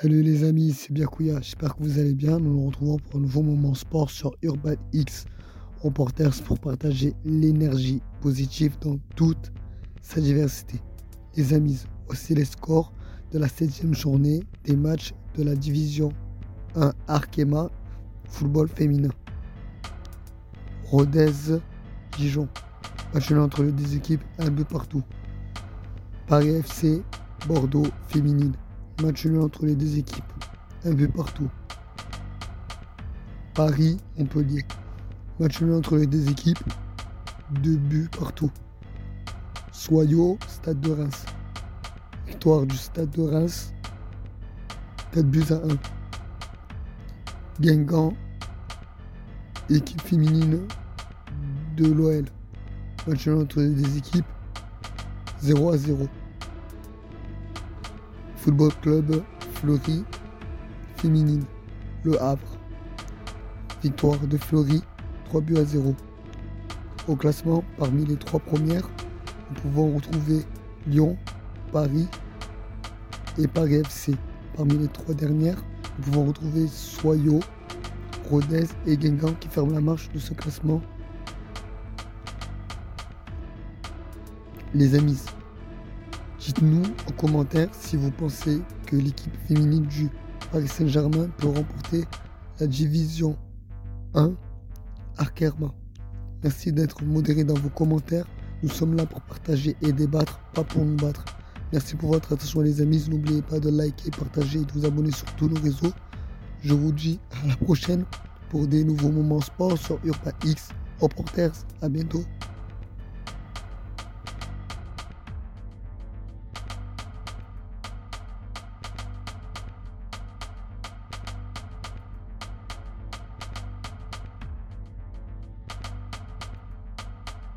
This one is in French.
Salut les amis, c'est Biakouya, j'espère que vous allez bien. Nous nous retrouvons pour un nouveau moment sport sur Urban X Reporters pour partager l'énergie positive dans toute sa diversité. Les amis, voici les scores de la 7 journée des matchs de la division 1 Arkema football féminin. Rodez Dijon. Match entre les deux équipes, un but partout. Paris FC Bordeaux féminine. Match nul entre les deux équipes. Un but partout. Paris-Montpellier. Match nul entre les deux équipes. Deux buts partout. Soyaux, Stade de Reims. Victoire du Stade de Reims. 4 buts à 1. Guingamp, équipe féminine de l'OL. Match nul entre les deux équipes. 0 à 0. Football Club Fleury féminine, Le Havre. Victoire de Fleury, 3 buts à 0. Au classement, parmi les trois premières, nous pouvons retrouver Lyon, Paris et Paris FC. Parmi les trois dernières, nous pouvons retrouver Soyaux, Rodez et Guingamp qui ferment la marche de ce classement. Les amis, Dites-nous en commentaire si vous pensez que l'équipe féminine du Paris Saint-Germain peut remporter la division 1 Arkerma. Merci d'être modéré dans vos commentaires. Nous sommes là pour partager et débattre, pas pour nous battre. Merci pour votre attention les amis. N'oubliez pas de liker, partager et de vous abonner sur tous nos réseaux. Je vous dis à la prochaine pour des nouveaux moments sport sur Urpa X. Reporters, à bientôt.